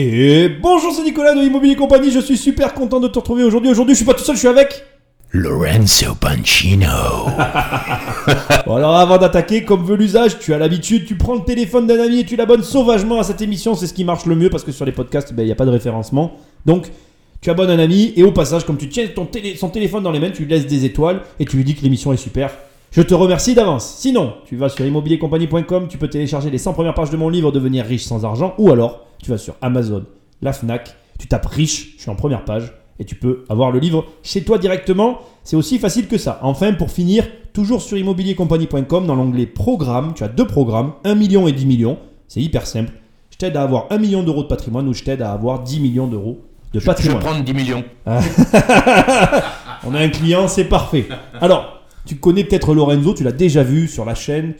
Et bonjour, c'est Nicolas de Immobilier Compagnie. Je suis super content de te retrouver aujourd'hui. Aujourd'hui, je suis pas tout seul, je suis avec. Lorenzo Pancino. Bon, alors avant d'attaquer, comme veut l'usage, tu as l'habitude, tu prends le téléphone d'un ami et tu l'abonnes sauvagement à cette émission. C'est ce qui marche le mieux parce que sur les podcasts, ben, il n'y a pas de référencement. Donc, tu abonnes un ami et au passage, comme tu tiens ton télé- son téléphone dans les mains, tu lui laisses des étoiles et tu lui dis que l'émission est super. Je te remercie d'avance. Sinon, tu vas sur immobiliercompagnie.com, tu peux télécharger les 100 premières pages de mon livre Devenir riche sans argent ou alors tu vas sur Amazon, la Fnac, tu tapes riche, je suis en première page et tu peux avoir le livre chez toi directement. C'est aussi facile que ça. Enfin, pour finir, toujours sur immobiliercompagnie.com, dans l'onglet programme, tu as deux programmes, 1 million et 10 millions. C'est hyper simple. Je t'aide à avoir 1 million d'euros de patrimoine ou je t'aide à avoir 10 millions d'euros de Je vais patrimoine. prendre 10 millions. On a un client, c'est parfait. Alors, tu connais peut-être Lorenzo, tu l'as déjà vu sur la chaîne.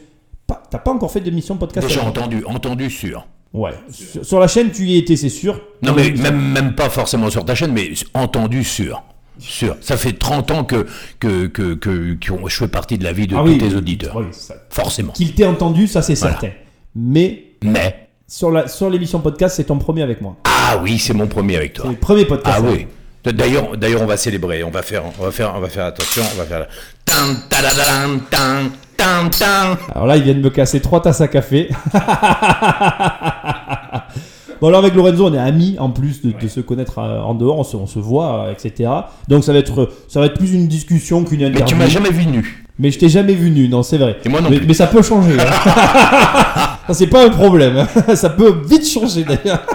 Pas- T'as pas encore fait d'émission podcast avec- entendu, entendu sûr. Ouais. Sur, sur la chaîne, tu y étais, c'est sûr. Non mais même, même pas forcément sur ta chaîne, mais entendu sûr. Sûr. Ça fait 30 ans que, que, que, que, je fais partie de la vie de Ah tous oui, tes auditeurs. oui, ça- Forcément. Qu'il t'ait entendu, ça c'est Voilà. certain. Mais Mais, sur la sur l'émission podcast, c'est ton premier avec moi. ah oui, c'est mon premier avec toi. C'est le premier podcast. Ah oui. D'ailleurs, d'ailleurs, on va célébrer. On va faire, on va faire, on va faire attention. On va faire. Tan, tadadam, tan, tan, tan. Alors là, il vient de me casser trois tasses à café. bon, alors avec Lorenzo, on est amis en plus de, de se connaître euh, en dehors, on se, on se voit, euh, etc. Donc ça va être, ça va être plus une discussion qu'une Mais interview. tu m'as jamais vu nu. Mais je t'ai jamais vu nu, non, c'est vrai. Et moi non mais, plus. mais ça peut changer. hein. ça, c'est pas un problème. hein. ça peut vite changer d'ailleurs.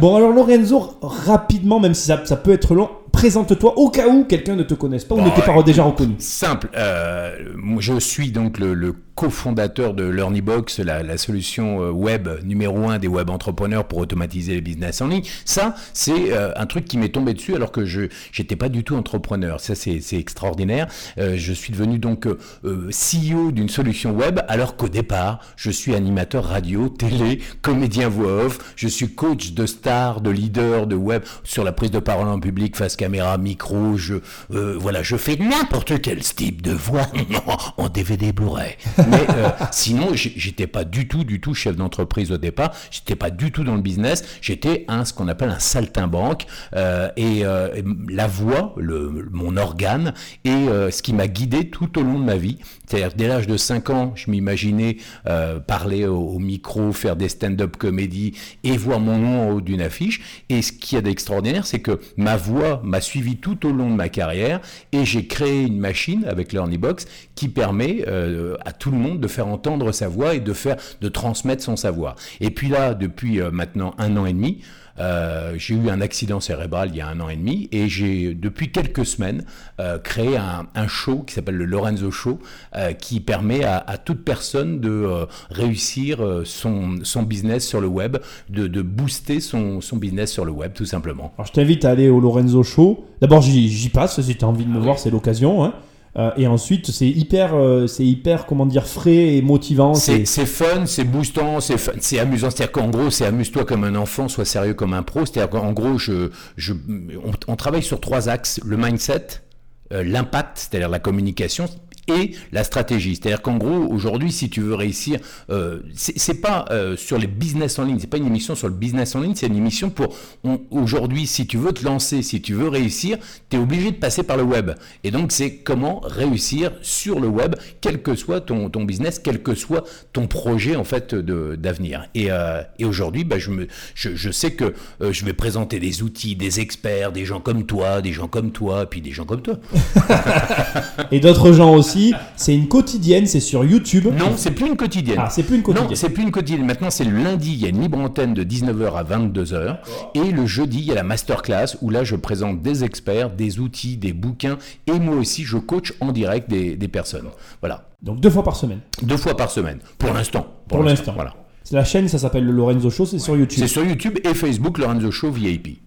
Bon, alors Lorenzo, rapidement, même si ça, ça peut être long, présente-toi au cas où quelqu'un ne te connaisse pas ou Bon, ne t'ait pas déjà reconnu. Simple. euh, je suis donc le, le cofondateur de LearnyBox, la, la solution euh, web numéro un des web entrepreneurs pour automatiser les business en ligne. Ça, c'est euh, un truc qui m'est tombé dessus alors que je j'étais pas du tout entrepreneur. Ça, c'est c'est extraordinaire. Euh, je suis devenu donc euh, euh, CEO d'une solution web alors qu'au départ, je suis animateur radio, télé, comédien voix off. Je suis coach de stars, de leaders, de web sur la prise de parole en public, face caméra, micro. Je euh, voilà, je fais n'importe quel type de voix en DVD Blu-ray. Mais euh, sinon, j'étais pas du tout, du tout chef d'entreprise au départ. J'étais pas du tout dans le business. J'étais un ce qu'on appelle un saltimbanque euh, et, euh, la voix, le, mon organe, et euh, ce qui m'a guidé tout au long de ma vie. C'est-à-dire dès l'âge de 5 ans, je m'imaginais euh, parler au, micro, faire des stand-up comédie et voir mon nom en haut d'une affiche. Et ce qu'il y a d'extraordinaire, c'est que ma voix m'a suivi tout au long de ma carrière et j'ai créé une machine avec l'Ornibox qui permet euh, à tout le monde de faire entendre sa voix et de faire de transmettre son savoir. Et puis là, depuis euh, maintenant un an et demi, euh, j'ai eu un accident cérébral il y a un an et demi et j'ai depuis quelques semaines euh, créé un, un show qui s'appelle le Lorenzo Show euh, qui permet à, à toute personne de réussir son, son business sur le web, de, de booster son, son business sur le web tout simplement. Alors je t'invite à aller au Lorenzo Show. D'abord j'y passe, si tu as envie de me voir, c'est l'occasion. hein. Euh, et ensuite c'est hyper, euh, c'est hyper, comment dire, frais et motivant. C'est c'est fun, c'est boostant, c'est fun, c'est amusant. C'est-à-dire qu'en gros, c'est amuse-toi comme un enfant, sois sérieux comme un pro. C'est-à-dire qu'en gros, je, je, on, on travaille sur trois axes le mindset, euh, l'impact, c'est-à-dire la communication, et la stratégie. C'est-à-dire qu'en gros, aujourd'hui, si tu veux réussir, euh, c'est pas euh, sur les business en ligne, c'est pas une émission sur le business en ligne, c'est une émission pour aujourd'hui, si tu veux te lancer, si tu veux réussir, tu es obligé de passer par le web. Et donc, c'est comment réussir sur le web, quel que soit ton, ton business, quel que soit ton projet en fait d'avenir. Et, euh, et aujourd'hui, bah, je, je, je sais que euh, je vais présenter des outils, des experts, des gens comme toi, des gens comme toi, puis des gens comme toi. Et d'autres gens aussi. C'est une quotidienne, c'est sur YouTube. Non, c'est plus une quotidienne. Ah, c'est plus une quotidienne. Non, c'est plus une quotidienne. Maintenant, c'est le lundi, il y a une libre antenne de 19h à 22h. Et le jeudi, il y a la masterclass où là, je présente des experts, des outils, des bouquins. Et moi aussi, je coach en direct des, des personnes. Voilà. Donc deux fois par semaine. Deux fois par semaine. Pour l'instant. Pour l'instant. Voilà. C'est la chaîne, ça s'appelle le Lorenzo Show, c'est sur YouTube. C'est sur YouTube et Facebook, Lorenzo Show VIP.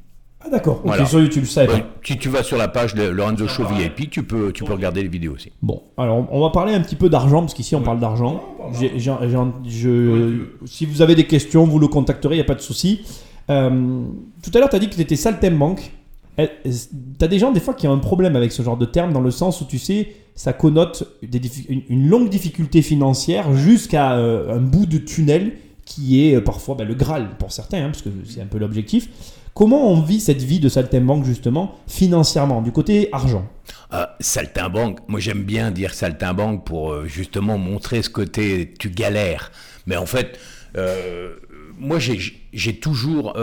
Ah d'accord, ok, sur YouTube, Ouais, pas. si tu vas sur la page de Lorenzo Show VIP, tu peux, tu peux regarder les vidéos aussi. Bon, alors on va parler un petit peu d'argent, parce qu'ici on parle d'argent. J'ai- j'ai- j'ai- je- Si vous avez des questions, vous le contacterez, il n'y a pas de souci. Euh, tout à l'heure, tu as dit que tu étais saltimbanque. Tu as des gens, des fois, qui ont un problème avec ce genre de terme, dans le sens où, tu sais, ça connote des diffi- une, une longue difficulté financière jusqu'à euh, un bout de tunnel qui est euh, parfois ben, le Graal pour certains, hein, parce que c'est un peu l'objectif. Comment on vit cette vie de saltimbanque justement financièrement, du côté argent? Euh, Saltimbanque, moi j'aime bien dire saltimbanque pour euh, justement montrer ce côté tu galères. Mais en fait, euh, moi j'ai toujours,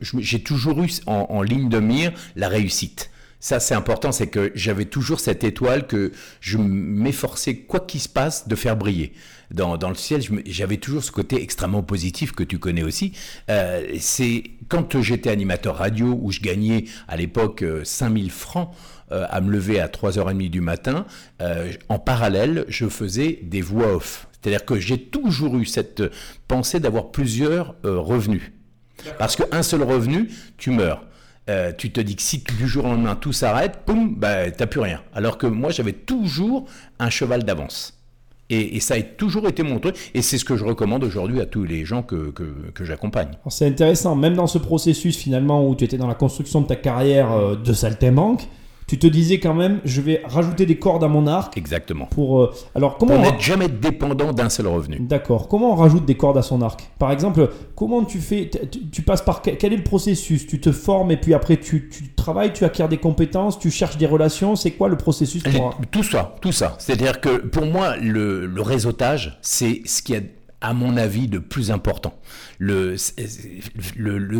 j'ai toujours eu en, ligne de mire la réussite. Ça, c'est important, c'est que j'avais toujours cette étoile que je m'efforçais, quoi qu'il se passe, de faire briller. Dans, le ciel, j'avais toujours ce côté extrêmement positif que tu connais aussi. Euh, c'est quand j'étais animateur radio, où je gagnais à l'époque 5000 euh, francs, euh, à me lever à 3h30 du matin, en parallèle, je faisais des voix off. C'est-à-dire que j'ai toujours eu cette pensée d'avoir plusieurs revenus. Parce qu'un seul revenu, tu meurs. Euh, tu te dis que si du jour au lendemain tout s'arrête, poum, bah, t'as plus rien. Alors que moi, j'avais toujours un cheval d'avance. Et, ça a toujours été mon truc. Et c'est ce que je recommande aujourd'hui à tous les gens que, que, j'accompagne. C'est intéressant, même dans ce processus finalement où tu étais dans la construction de ta carrière euh, de saltimbanque, tu te disais quand même, je vais rajouter des cordes à mon arc. Exactement. Pour, euh, alors, comment pour n'être jamais dépendant d'un seul revenu. D'accord. Comment on rajoute des cordes à son arc? Par exemple, comment tu fais tu, passes par quel est le processus? Tu te formes et puis après tu, travailles, tu acquiers des compétences, tu cherches des relations. C'est quoi le processus pour... Tout ça, tout ça. C'est-à-dire que pour moi, le, le réseautage, c'est ce qui a à mon avis, de plus important. Le,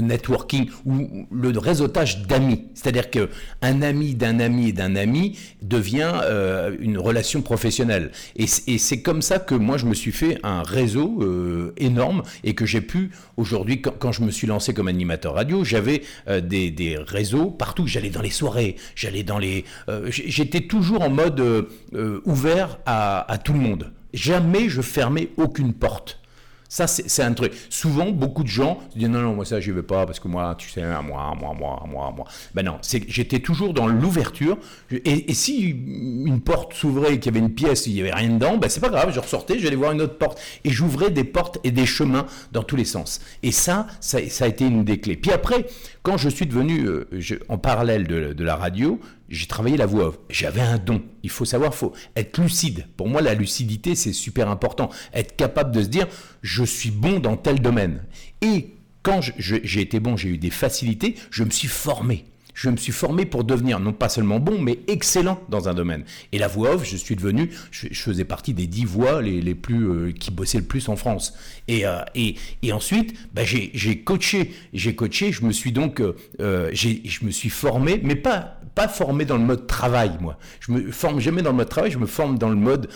networking ou le réseautage d'amis. C'est-à-dire qu'un ami d'un ami et d'un ami devient euh, une relation professionnelle. Et, c'est comme ça que moi, je me suis fait un réseau euh, énorme et que j'ai pu, aujourd'hui, quand, je me suis lancé comme animateur radio, j'avais euh, des, réseaux partout. J'allais dans les soirées, j'allais dans les... J'étais toujours en mode ouvert à tout le monde. Jamais je fermais aucune porte. Ça, c'est un truc. Souvent, beaucoup de gens se disent non, non, moi ça, j'y vais pas parce que moi, tu sais, moi, moi, moi, moi, moi. Ben non, j'étais toujours dans l'ouverture. Et, si une porte s'ouvrait et qu'il y avait une pièce, il y avait rien dedans, ben c'est pas grave, je ressortais, j'allais voir une autre porte. Et j'ouvrais des portes et des chemins dans tous les sens. Et ça, ça, a été une des clés. Puis après, quand je suis devenu euh, en parallèle de, de la radio, j'ai travaillé la voix J'avais un don. Il faut savoir, faut être lucide. Pour moi, la lucidité, c'est super important. Être capable de se dire, je suis bon dans tel domaine. Et quand j'ai été bon, j'ai eu des facilités, je me suis formé je me suis formé pour devenir non pas seulement bon, mais excellent dans un domaine. Et la voix off, je suis devenu, je, faisais partie des dix voix les, plus euh, qui bossaient le plus en France. Et, euh, et, et, ensuite, bah, j'ai coaché, j'ai coaché, je me suis donc, euh, je me suis formé, mais pas pas formé dans le mode travail, moi. Je me forme jamais dans le mode travail, je me forme dans le mode,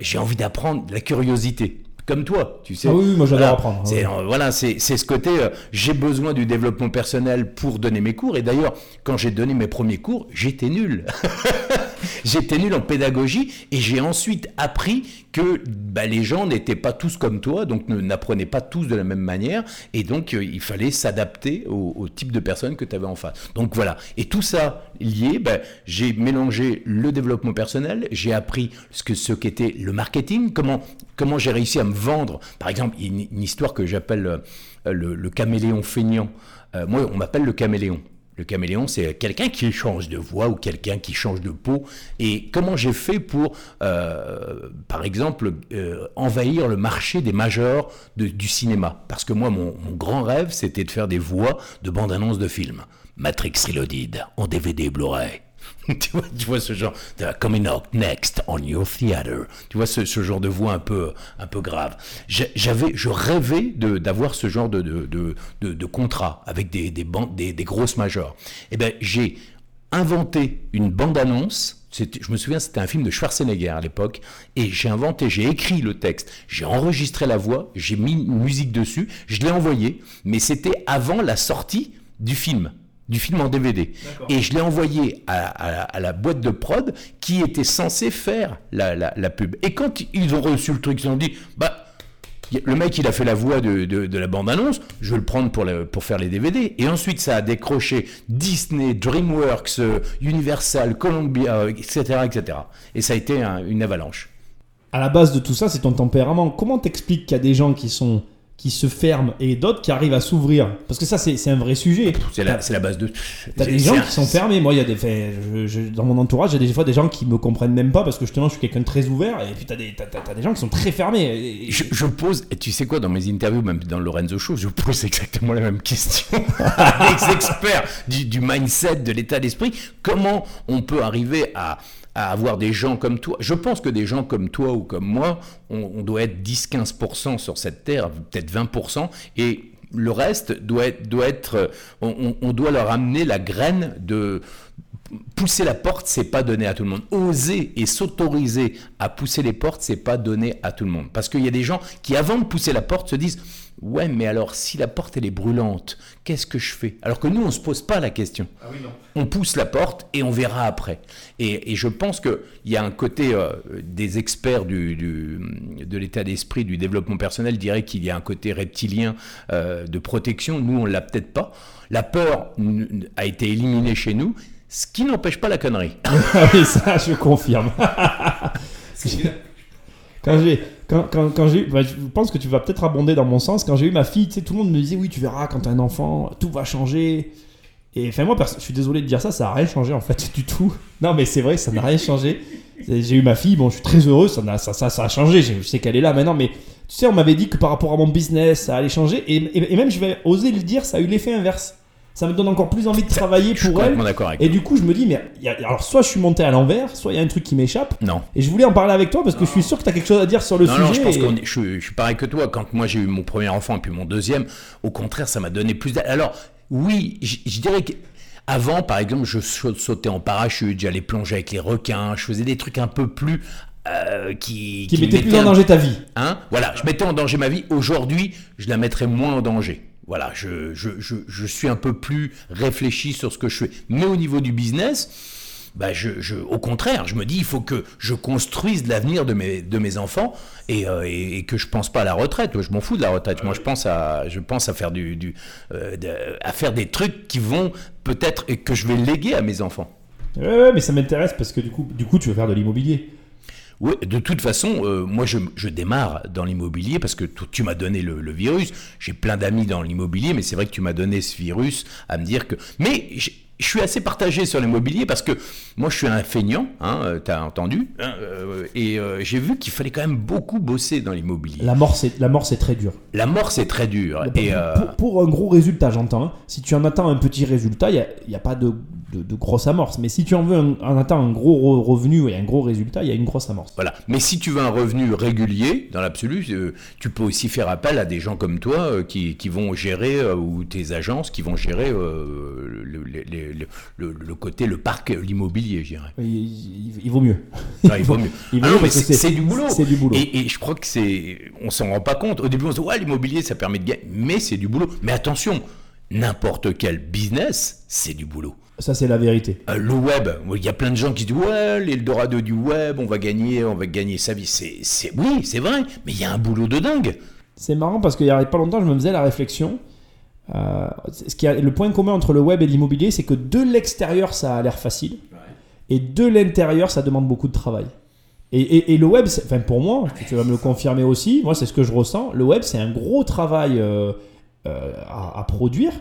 j'ai envie d'apprendre, la curiosité comme toi, tu sais. Ah oui, moi j'adore apprendre. C'est, voilà, c'est, ce côté, euh, j'ai besoin du développement personnel pour donner mes cours. Et d'ailleurs, quand j'ai donné mes premiers cours, j'étais nul. j'étais nul en pédagogie et j'ai ensuite appris que bah, les gens n'étaient pas tous comme toi, donc n'apprenaient pas tous de la même manière. Et donc, euh, il fallait s'adapter au, type de personne que tu avais en face. Donc voilà. Et tout ça lié, bah, j'ai mélangé le développement personnel, j'ai appris ce que ce qu'était le marketing, comment comment j'ai réussi à me vendre. Par exemple, une, une histoire que j'appelle euh, le, caméléon feignant. Euh, moi, on m'appelle le caméléon. Le caméléon, c'est quelqu'un qui change de voix ou quelqu'un qui change de peau. Et comment j'ai fait pour, euh, par exemple, envahir le marché des majors du cinéma? Parce que moi, mon, mon grand rêve, c'était de faire des voix de bande-annonce de films. Matrix Reloaded en DVD Blu-ray. tu, vois, ce genre de coming out next on your theater. Tu vois ce, genre de voix un peu, un peu grave. J'avais, je rêvais d'avoir ce genre de, de, de, contrat avec des, des, bandes, des, grosses majors. Eh ben, j'ai inventé une bande-annonce. Je me souviens, c'était un film de Schwarzenegger à l'époque. Et j'ai inventé, j'ai écrit le texte, j'ai enregistré la voix, j'ai mis une musique dessus, je l'ai envoyé. Mais c'était avant la sortie du film du film en DVD. Et je l'ai envoyé à, la boîte de prod qui était censée faire la, pub. Et quand ils ont reçu le truc, ils ont dit, bah, le mec, il a fait la voix de, la bande-annonce, je vais le prendre pour, pour faire les DVD. Et ensuite, ça a décroché Disney, DreamWorks, euh, Universal, Columbia, etc., etc. Et ça a été une avalanche. À la base de tout ça, c'est ton tempérament. Comment t'expliques qu'il y a des gens qui sont qui se ferment et d'autres qui arrivent à s'ouvrir Parce que ça, c'est un vrai sujet. C'est la, la base de. T'as des gens un- qui sont fermés. Moi, il y a des, enfin, je- je- dans mon entourage, il y a des fois des gens qui me comprennent même pas parce que justement, je suis quelqu'un de très ouvert. Et puis, t'as des, t'as des gens qui sont très fermés. Et- Je, je pose, et tu sais quoi, dans mes interviews, même dans Lorenzo Show, je pose exactement la même question à des experts du, du mindset, de l'état d'esprit. Comment on peut arriver à, à avoir des gens comme toi Je pense que des gens comme toi ou comme moi, on, doit être 10-15% sur cette terre, peut-être 20%, et le reste doit être, on- on doit leur amener la graine de pousser la porte, c'est pas donné à tout le monde. Oser et s'autoriser à pousser les portes, c'est pas donné à tout le monde. Parce qu'il y a des gens qui, avant de pousser la porte, se disent Ouais, mais alors si la porte elle est brûlante, qu'est-ce que je fais? Alors que nous, on se pose pas la question. On pousse la porte et on verra après. Et, et je pense qu'il y a un côté euh, des experts du, du- de l'état d'esprit, du développement personnel, diraient qu'il y a un côté reptilien euh, de protection. Nous, on l'a peut-être pas. La peur a été éliminée chez nous, ce qui n'empêche pas la connerie. Ah oui, ça, je confirme. quand j'ai, quand, quand, quand j'ai, bah, je pense que tu vas peut-être abonder dans mon sens. Quand j'ai eu ma fille, tu sais, tout le monde me disait oui, tu verras quand t'as un enfant, tout va changer. Et enfin moi, je suis désolé de dire ça, ça n'a rien changé en fait du tout. Non, mais c'est vrai, ça n'a rien changé. J'ai eu ma fille, bon, je suis très heureux, ça, n'a- ça, ça, a changé. Je sais qu'elle est là maintenant, mais tu sais, on m'avait dit que par rapport à mon business, ça allait changer. Et- et même, je vais oser le dire, ça a eu l'effet inverse. Ça me donne encore plus envie de travailler Je suis pour elle. complètement d'accord avec Et toi. du coup, je me dis, mais il y a- alors soit je suis monté à l'envers, soit il y a un truc qui m'échappe. Non. Et je voulais en parler avec toi parce que je suis sûr que tu as quelque chose à dire sur le Non, sujet. non, je pense et- est- je, suis- je suis pareil que toi. Quand moi j'ai eu mon premier enfant et puis mon deuxième, au contraire, ça m'a donné plus. Alors, oui, je je dirais que. Avant, par exemple, je sa- sautais en parachute, j'allais plonger avec les requins, je faisais des trucs un peu plus. euh, qui, qui mettait plus en danger ta vie. Hein? Voilà, je mettais en danger ma vie. Aujourd'hui, je la mettrais moins en danger. Voilà, je, je, je, suis un peu plus réfléchi sur ce que je fais. Mais au niveau du business, bah je, au contraire, je me dis, il faut que je construise l'avenir de mes, de mes enfants et, euh, et, et que je pense pas à la retraite. Je m'en fous de la retraite. Moi, je pense à, je pense à faire du, du euh, à faire des trucs qui vont peut-être et que je vais léguer à mes enfants. Ouais, ouais, mais ça m'intéresse parce que du coup, du coup, tu veux faire de l'immobilier. Oui, de toute façon, euh, moi je, je démarre dans l'immobilier parce que tu, m'as donné le, le virus. J'ai plein d'amis dans l'immobilier, mais c'est vrai que tu m'as donné ce virus à me dire que. Mais je, suis assez partagé sur l'immobilier parce que moi je suis un feignant, hein, tu as entendu, hein, euh, et euh, j'ai vu qu'il fallait quand même beaucoup bosser dans l'immobilier. La mort, c'est la mort, c'est très dur. La mort c'est très dur. Pour, Et, euh, pour- pour un gros résultat, j'entends. hein. Si tu en attends un petit résultat, il n'y a, pas de, de, de grosse amorce. Mais si tu en veux un, en attends un gros re- revenu et un gros résultat, il y a une grosse amorce. Voilà. Mais si tu veux un revenu régulier, dans l'absolu, euh, tu peux aussi faire appel à des gens comme toi euh, qui, qui vont gérer, euh, ou tes agences qui vont gérer euh, le, le- le- le- le- le côté, le parc, l'immobilier, je dirais. Il, il- il vaut mieux. Il vaut mieux. Il vaut Ah mieux non, mais parce que c'est du boulot. C'est du boulot. Et, et je crois que c'est, on s'en rend pas compte. Au début, on se dit ouais, l'immobilier, ça permet de gagner, mais c'est du boulot. Mais attention, n'importe quel business, c'est du boulot. Ça, c'est la vérité. Euh, le web, il y a plein de gens qui disent ouais, l'Eldorado du web, on va gagner, on va gagner sa vie. C'est, c'est, oui, c'est vrai, mais il y a un boulot de dingue. C'est marrant parce qu'il n'y a pas longtemps, je me faisais la réflexion. Euh, ce qui a, le point commun entre le web et l'immobilier, c'est que de l'extérieur, ça a l'air facile. Et de l'intérieur, ça demande beaucoup de travail. Et, et- et le web, enfin pour moi, tu vas me le confirmer aussi, moi c'est ce que je ressens, le web c'est un gros travail euh, euh, à, à produire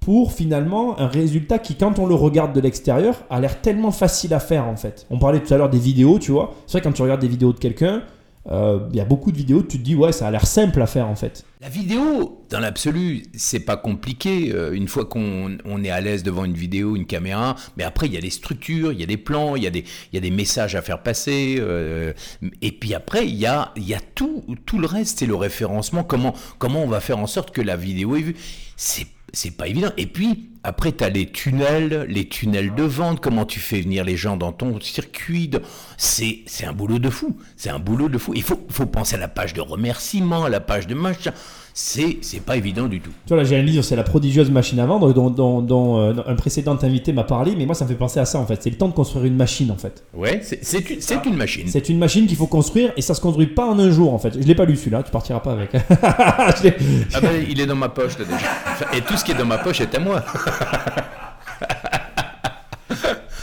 pour finalement un résultat qui, quand on le regarde de l'extérieur, a l'air tellement facile à faire en fait. On parlait tout à l'heure des vidéos, tu vois. C'est vrai quand tu regardes des vidéos de quelqu'un, euh, il y a beaucoup de vidéos, tu te dis ouais, ça a l'air simple à faire en fait. La vidéo, dans l'absolu, c'est pas compliqué. euh, une fois qu'on on est à l'aise devant une vidéo, une caméra, mais après il y a des structures, il y a des plans, il y a des, y a des messages à faire passer. euh, et puis après il y a, y a tout, tout le reste, c'est le référencement. Comment, comment on va faire en sorte que la vidéo est vue C'est c'est pas évident. Et puis, après, tu as les tunnels, les tunnels de vente, comment tu fais venir les gens dans ton circuit. de- C'est c'est un boulot de fou. C'est un boulot de fou. Il faut, faut penser à la page de remerciement, à la page de machin. C'est c'est pas évident du tout. Tu vois, là, j'ai un livre, c'est La prodigieuse machine à vendre, dont, dont- dont, euh, un précédent invité m'a parlé, mais moi, ça me fait penser à ça, en fait. C'est le temps de construire une machine, en fait. Ouais, c'est c'est une, c'est une machine. C'est une machine qu'il faut construire, et ça se construit pas en un jour, en fait. Je l'ai pas lu, celui-là, tu partiras pas avec. Ah ben, il est dans ma poche là déjà. Et tout ce qui est dans ma poche est à moi.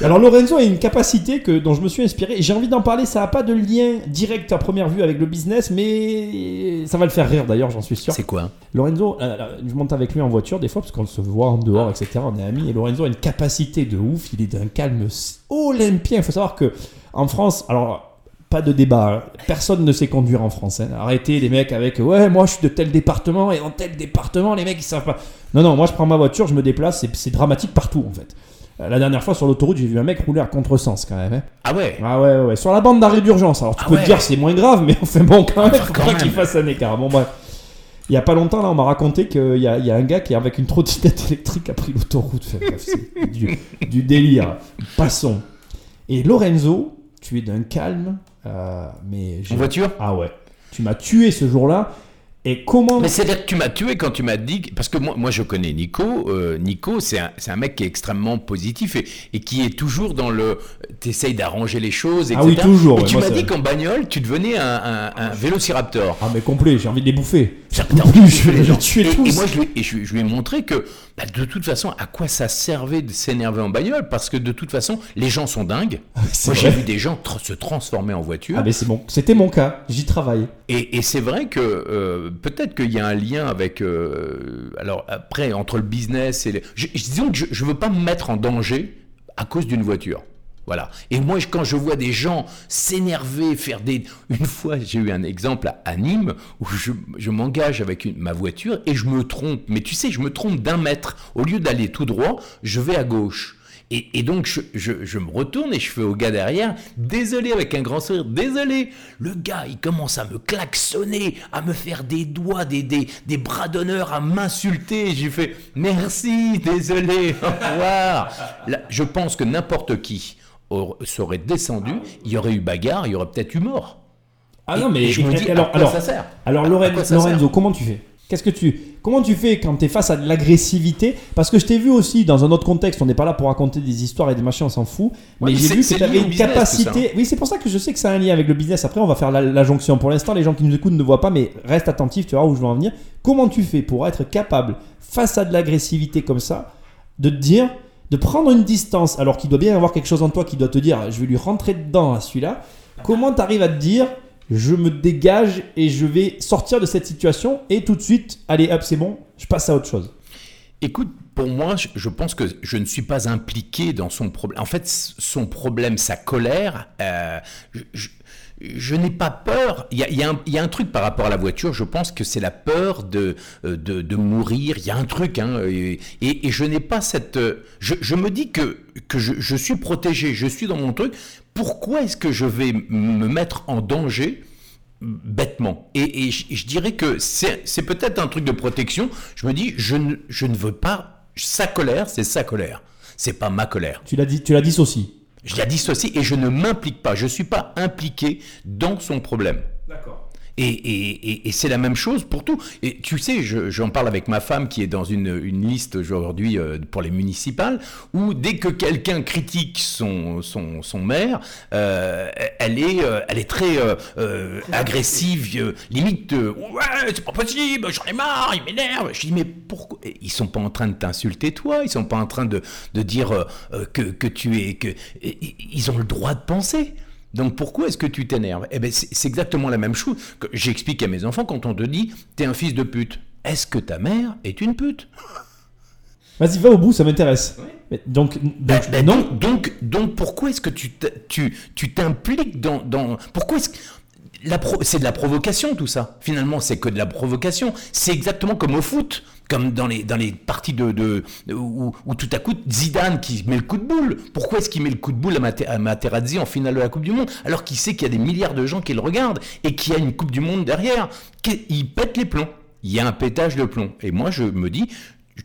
Alors Lorenzo a une capacité que, dont je me suis inspiré. J'ai envie d'en parler. Ça n'a pas de lien direct à première vue avec le business, mais ça va le faire rire d'ailleurs, j'en suis sûr. C'est quoi Lorenzo, euh, je monte avec lui en voiture des fois parce qu'on se voit en dehors, etc. On est amis. Et Lorenzo a une capacité de ouf. Il est d'un calme olympien. Il faut savoir que en France, alors pas de débat. Personne ne sait conduire en France. hein. Arrêtez les mecs avec ouais, moi je suis de tel département et dans tel département, les mecs ils savent pas. Non, non, moi je prends ma voiture, je me déplace, c'est- dramatique partout en fait. Euh, La dernière fois sur l'autoroute, j'ai vu un mec rouler à contresens quand même. hein. Ah ouais? Ah ouais, ouais. Sur la bande d'arrêt d'urgence. Alors tu Ah peux ouais. te dire c'est moins grave, mais enfin bon, quand même, Enfin, faut quand pas qu'il fasse un écart. Bon, bref. Il y a pas longtemps, là, on m'a raconté qu'il y a, il y a un gars qui, avec une trottinette électrique, a pris l'autoroute. Enfin, c'est du, du délire. Passons. Et Lorenzo, tu es d'un calme, mais j'ai- En voiture? Ah ouais. Tu m'as tué ce jour-là. Et comment Mais c'est-à-dire que tu m'as tué quand tu m'as dit. Parce que moi, moi je connais Nico. euh, Nico, c'est un, c'est un mec qui est extrêmement positif et, et qui est toujours dans le. T'essayes d'arranger les choses, etc. Ah oui, toujours, Et ouais, tu m'as dit qu'en bagnole, tu devenais un, un, un vélociraptor. Ah mais complet, j'ai envie de les bouffer. Je vais les tuer et, tous. et moi, je lui, et je, je lui ai montré que, bah, de toute façon, à quoi ça servait de s'énerver en bagnole? Parce que de toute façon, les gens sont dingues. c'est Moi, j'ai vu des gens tra- se transformer en voiture. Ah mais c'est bon, c'était mon cas, j'y travaille. Et, et c'est vrai que euh, peut-être qu'il y a un lien avec. euh, alors après, entre le business et. Les, je- disons que je ne veux pas me mettre en danger à cause d'une voiture. Voilà. Et moi, quand je vois des gens s'énerver, faire des. Une fois, j'ai eu un exemple à, Nîmes où je, m'engage avec ma voiture et je me trompe. Mais tu sais, je me trompe d'un mètre. Au lieu d'aller tout droit, je vais à gauche. Et, et donc, je, me retourne et je fais au gars derrière, désolé, avec un grand sourire, désolé. Le gars, il commence à me klaxonner, à me faire des doigts, des, des, des bras d'honneur, à m'insulter. J'ai fait, merci, désolé, au revoir. Je pense que n'importe qui serait descendu, il y aurait eu bagarre, il y aurait peut-être eu mort. Ah Et- non mais je me dis, alors alors ça sert? alors ça Lorenzo, sert comment tu fais? Qu'est-ce que tu comment tu fais quand tu es face à de l'agressivité? Parce que je t'ai vu aussi dans un autre contexte, on n'est pas là pour raconter des histoires et des machins, on s'en fout. Ouais, mais mais j'ai vu que tu avais une business, capacité. Oui, c'est pour ça que je sais que ça a un lien avec le business. Après, on va faire la, la jonction. Pour l'instant, les gens qui nous écoutent ne voient pas, mais reste attentif, tu vois où je veux en venir. Comment tu fais pour être capable, face à de l'agressivité comme ça, de te dire, prendre une distance, alors qu'il doit bien y avoir quelque chose en toi qui doit te dire, je vais lui rentrer dedans à celui-là. Comment tu arrives à te dire, je me dégage et je vais sortir de cette situation et tout de suite, allez hop, c'est bon, je passe à autre chose. Écoute, pour moi, je, pense que je ne suis pas impliqué dans son problème. En fait, son problème, sa colère, euh, je n'ai pas peur. Il y a, un- truc par rapport à la voiture, je pense que c'est la peur de, euh, de, mourir. Il y a un truc, hein, et, je n'ai pas cette... Je, me dis que, que je, suis protégé, je suis dans mon truc. Pourquoi est-ce que je vais me mettre en danger bêtement? Et, je, dirais que c'est peut-être un truc de protection. Je me dis, je ne, je ne veux pas. Sa colère, c'est sa colère. C'est pas ma colère. Tu l'as dit, tu l'as dissocies. Je la dissocie et je ne m'implique pas. Je suis pas impliqué dans son problème. D'accord. Et, c'est la même chose pour tout. Et tu sais, je- j'en parle avec ma femme qui est dans une, liste aujourd'hui euh, pour les municipales, où dès que quelqu'un critique son, maire, euh, elle, est, euh, elle est très agressive, limite, ouais, c'est pas possible, j'en ai marre, il m'énerve. Je dis, mais pourquoi? Ils sont pas en train de t'insulter toi, ils sont pas en train de, dire que, que tu es... que Ils ont le droit de penser. Donc pourquoi est-ce que tu t'énerves? Eh ben c'est exactement la même chose que j'explique à mes enfants quand on te dit t'es un fils de pute. Est-ce que ta mère est une pute? Vas-y, va au bout, ça m'intéresse. Donc, donc, Ben, ben, non. donc, donc, donc, pourquoi est-ce que tu t- tu tu t'impliques dans, dans pourquoi est-ce que c'est de la provocation tout ça? Finalement, c'est que de la provocation. C'est exactement comme au foot, comme dans les dans les parties de, de où, où tout à coup Zidane qui met le coup de boule. Pourquoi est-ce qu'il met le coup de boule à, Mate- à Materazzi en finale de la Coupe du Monde alors qu'il sait qu'il y a des milliards de gens qui le regardent et qu'il y a une Coupe du Monde derrière? Il pète les plombs. Il y a un pétage de plomb. Et moi, je me dis,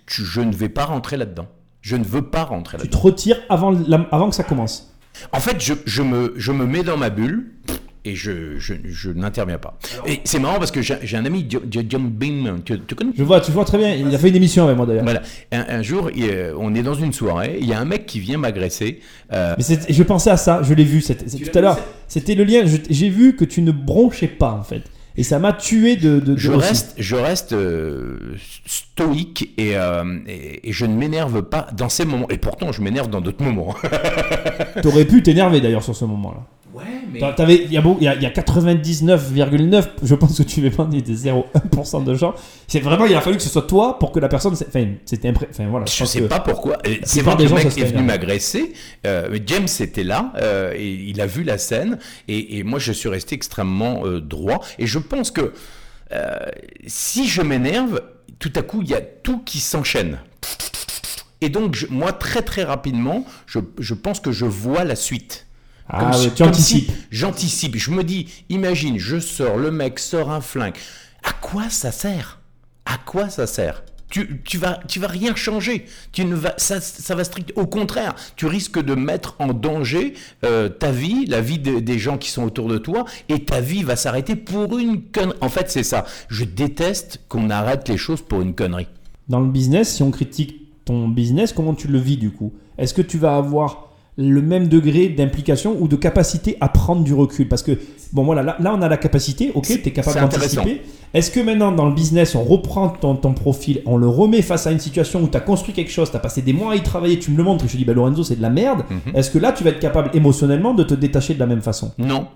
tu- je ne vais pas rentrer là-dedans. Je ne veux pas rentrer Tu là-dedans. te retires avant, la- avant que ça commence. En fait, je, je me, je me mets dans ma bulle et je, je, je n'interviens pas. Et c'est marrant parce que j'ai un ami, Jo- Jo- John Beam, tu, tu connais? Je vois, tu vois très bien. Il a fait une émission avec moi d'ailleurs. Voilà. Un, un jour, il, euh, on est dans une soirée, il y a un mec qui vient m'agresser. euh, Mais je pensais à ça, je l'ai vu. tout à l'heure, c'était le lien. J'ai vu que tu ne bronchais pas en fait. Et ça m'a tué de. de, de Je reste, je reste euh, stoïque et, euh, et, et je ne m'énerve pas dans ces moments. Et pourtant, je m'énerve dans d'autres moments. T'aurais pu t'énerver d'ailleurs sur ce moment-là. Ouais, mais. Il y a, y a, y a 99,9, je pense que tu vais pas des 0,1% de gens. C'est vraiment, il a fallu que ce soit toi pour que la personne, enfin, c'était impré- enfin voilà. Je pense sais pas pourquoi. C'est vrai des que le gens, mec est venu m'agresser. Euh, James était là euh, et il a vu la scène et, et moi je suis resté extrêmement euh, droit. Et je pense que euh, si je m'énerve, tout à coup il y a tout qui s'enchaîne. Et donc je- moi très très rapidement, je, je pense que je vois la suite. Ah Comme ouais, tu comme si anticipes. J'anticipe. Je me dis, imagine, je sors, le mec sort un flingue. À quoi ça sert? À quoi ça sert? Tu, tu vas, tu vas rien changer. Tu ne vas, ça, ça va strict. Au contraire, tu risques de mettre en danger euh, ta vie, la vie de- des gens qui sont autour de toi, et ta vie va s'arrêter pour une connerie. En fait, c'est ça. Je déteste qu'on arrête les choses pour une connerie. Dans le business, si on critique ton business, comment tu le vis du coup? Est-ce que tu vas avoir le même degré d'implication ou de capacité à prendre du recul Parce que, bon voilà, là, là on a la capacité, ok, tu es capable d'anticiper. Est-ce que maintenant dans le business, on reprend ton, ton profil, on le remet face à une situation où tu as construit quelque chose, tu as passé des mois à y travailler, tu me le montres et je te dis, bah Lorenzo, c'est de la merde. Mhm. Est-ce que là, tu vas être capable émotionnellement de te détacher de la même façon? Non.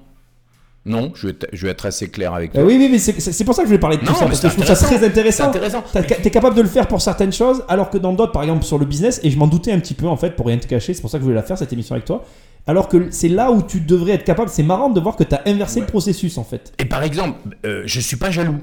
Non, je vais, être- je vais être assez clair avec Euh, toi. Oui, oui, mais c'est pour ça que je voulais parler de tout ça, parce que je trouve ça très intéressant. intéressant. T'es capable de le faire pour certaines choses, alors que dans d'autres, par exemple sur le business, et je m'en doutais un petit peu en fait, pour rien te cacher, c'est pour ça que je voulais la faire cette émission avec toi. Alors que c'est là où tu devrais être capable, c'est marrant de voir que tu as inversé le processus en fait. Et par exemple, euh, je suis pas jaloux.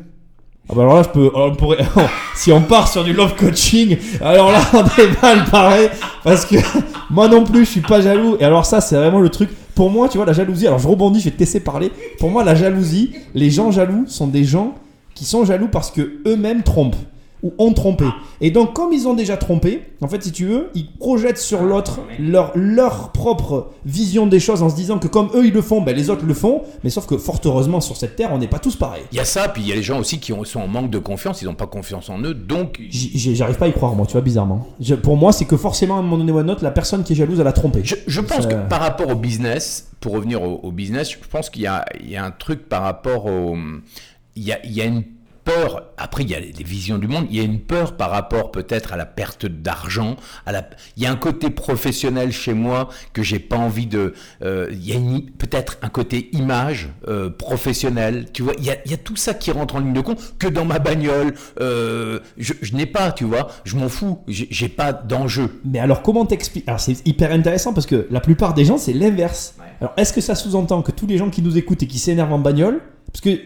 Ah bah alors là, je peux, on pourrait, si on part sur du love coaching, alors là, on est mal pareil, parce que moi non plus, je suis pas jaloux. Et alors ça, c'est vraiment le truc. Pour moi, tu vois, la jalousie. Alors je rebondis, je vais te laisser parler. Pour moi, la jalousie, les gens jaloux sont des gens qui sont jaloux parce que eux-mêmes trompent ou ont trompé. Et donc, comme ils ont déjà trompé, en fait, si tu veux, ils projettent sur l'autre leur, leur propre vision des choses en se disant que comme eux ils le font, ben, les autres le font. Mais sauf que fort heureusement sur cette terre, on n'est pas tous pareils. Il y a ça, puis il y a les gens aussi qui ont- sont en manque de confiance, ils n'ont pas confiance en eux, donc J'arrive pas à y croire, moi, tu vois, bizarrement. Je- pour moi, c'est que forcément, à un moment donné ou à un autre, la personne qui est jalouse, elle a trompé. Je, je pense Ça- que par rapport au business, pour revenir au, au business, je pense qu'il y y a un truc par rapport au... Il y a, il y a une peur, après il y a les visions du monde, il y a une peur par rapport peut-être à la perte d'argent, à la... il y a un côté professionnel chez moi que j'ai pas envie de... euh, il y a une- peut-être un côté image euh, professionnelle, tu vois, il y, a, il y a tout ça qui rentre en ligne de compte, que dans ma bagnole, euh, je, je n'ai pas, tu vois, je m'en fous, j'ai j'ai pas d'enjeu. Mais alors, comment t'expliques? Alors, c'est hyper intéressant parce que la plupart des gens, c'est l'inverse. Ouais. Alors, est-ce que ça sous-entend que tous les gens qui nous écoutent et qui s'énervent en bagnole, parce que